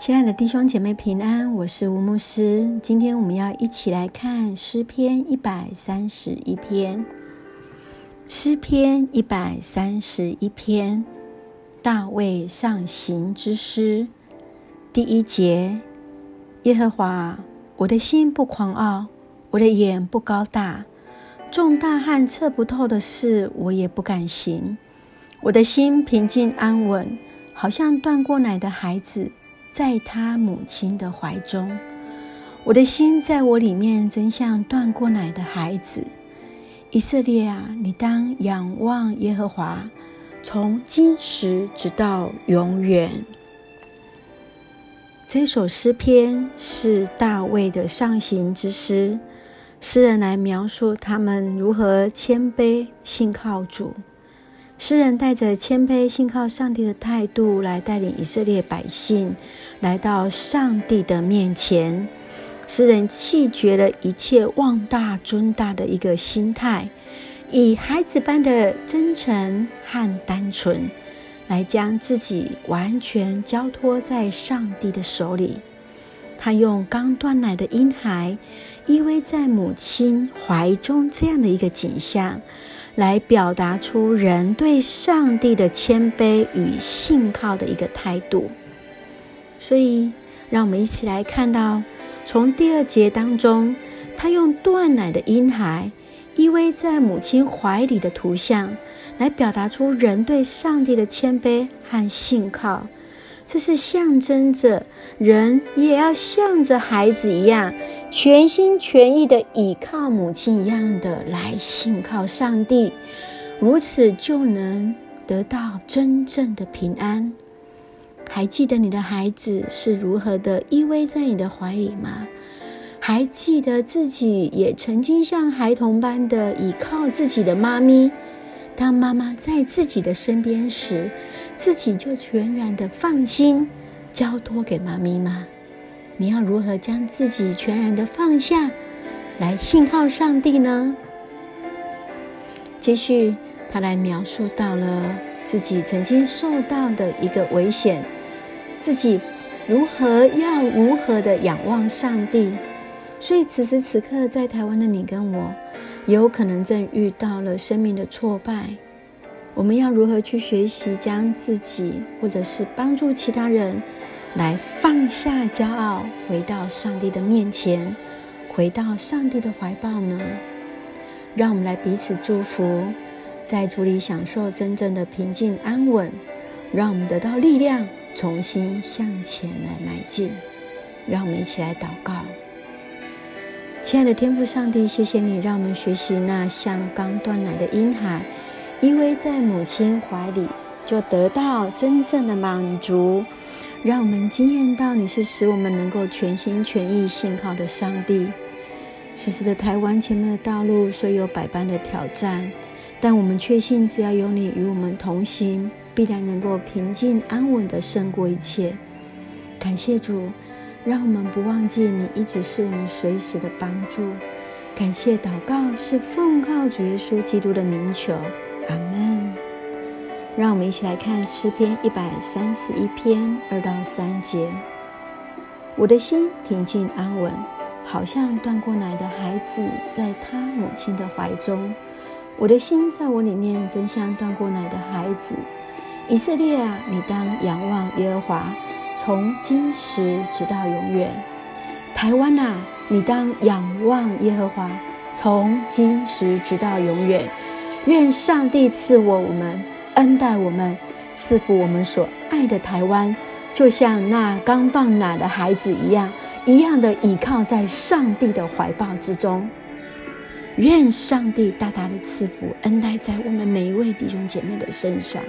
亲爱的弟兄姐妹平安，我是吴牧师。今天我们要一起来看诗篇一百三十一篇。诗篇一百三十一篇，大卫上行之诗，第一节：耶和华，我的心不狂傲，我的眼不高大，重大和测不透的事，我也不敢行。我的心平静安稳，好像断过奶的孩子。在他母亲的怀中，我的心在我里面，真像断过奶的孩子。以色列啊，你当仰望耶和华，从今时直到永远。这首诗篇是大卫的上行之诗，诗人来描述他们如何谦卑信靠主。诗人带着谦卑、信靠上帝的态度来带领以色列百姓来到上帝的面前。诗人弃绝了一切妄大尊大的一个心态，以孩子般的真诚和单纯，来将自己完全交托在上帝的手里。他用刚断奶的婴孩依偎在母亲怀中这样的一个景象。来表达出人对上帝的谦卑与信靠的一个态度。所以，让我们一起来看到，从第二节当中，他用断奶的婴孩依偎在母亲怀里的图像，来表达出人对上帝的谦卑和信靠。这是象征着人也要像着孩子一样，全心全意的倚靠母亲一样的来信靠上帝，如此就能得到真正的平安。还记得你的孩子是如何的依偎在你的怀里吗？还记得自己也曾经像孩童般的倚靠自己的妈咪？当妈妈在自己的身边时，自己就全然的放心交托给妈咪吗？你要如何将自己全然的放下，来信靠上帝呢？继续，他来描述到了自己曾经受到的一个危险，自己如何要如何的仰望上帝。所以此时此刻，在台湾的你跟我。有可能正遇到了生命的挫败，我们要如何去学习将自己，或者是帮助其他人，来放下骄傲，回到上帝的面前，回到上帝的怀抱呢？让我们来彼此祝福，在主里享受真正的平静安稳，让我们得到力量，重新向前来迈进。让我们一起来祷告。亲爱的天父上帝，谢谢你让我们学习那像刚断奶的婴孩，依偎在母亲怀里就得到真正的满足。让我们惊艳到你是使我们能够全心全意信靠的上帝。此时的台湾前面的道路虽有百般的挑战，但我们确信只要有你与我们同行，必然能够平静安稳的胜过一切。感谢主。让我们不忘记你一直是我们随时的帮助。感谢祷告是奉靠主耶稣基督的名求，阿门。让我们一起来看诗篇一百三十一篇二到三节。我的心平静安稳，好像断过奶的孩子在他母亲的怀中。我的心在我里面，真像断过奶的孩子。以色列啊，你当仰望耶和华。从今时直到永远，台湾呐，你当仰望耶和华。从今时直到永远，愿上帝赐我我们恩待我们，赐福我们所爱的台湾，就像那刚断奶的孩子一样，一样的倚靠在上帝的怀抱之中。愿上帝大大的赐福恩待在我们每一位弟兄姐妹的身上。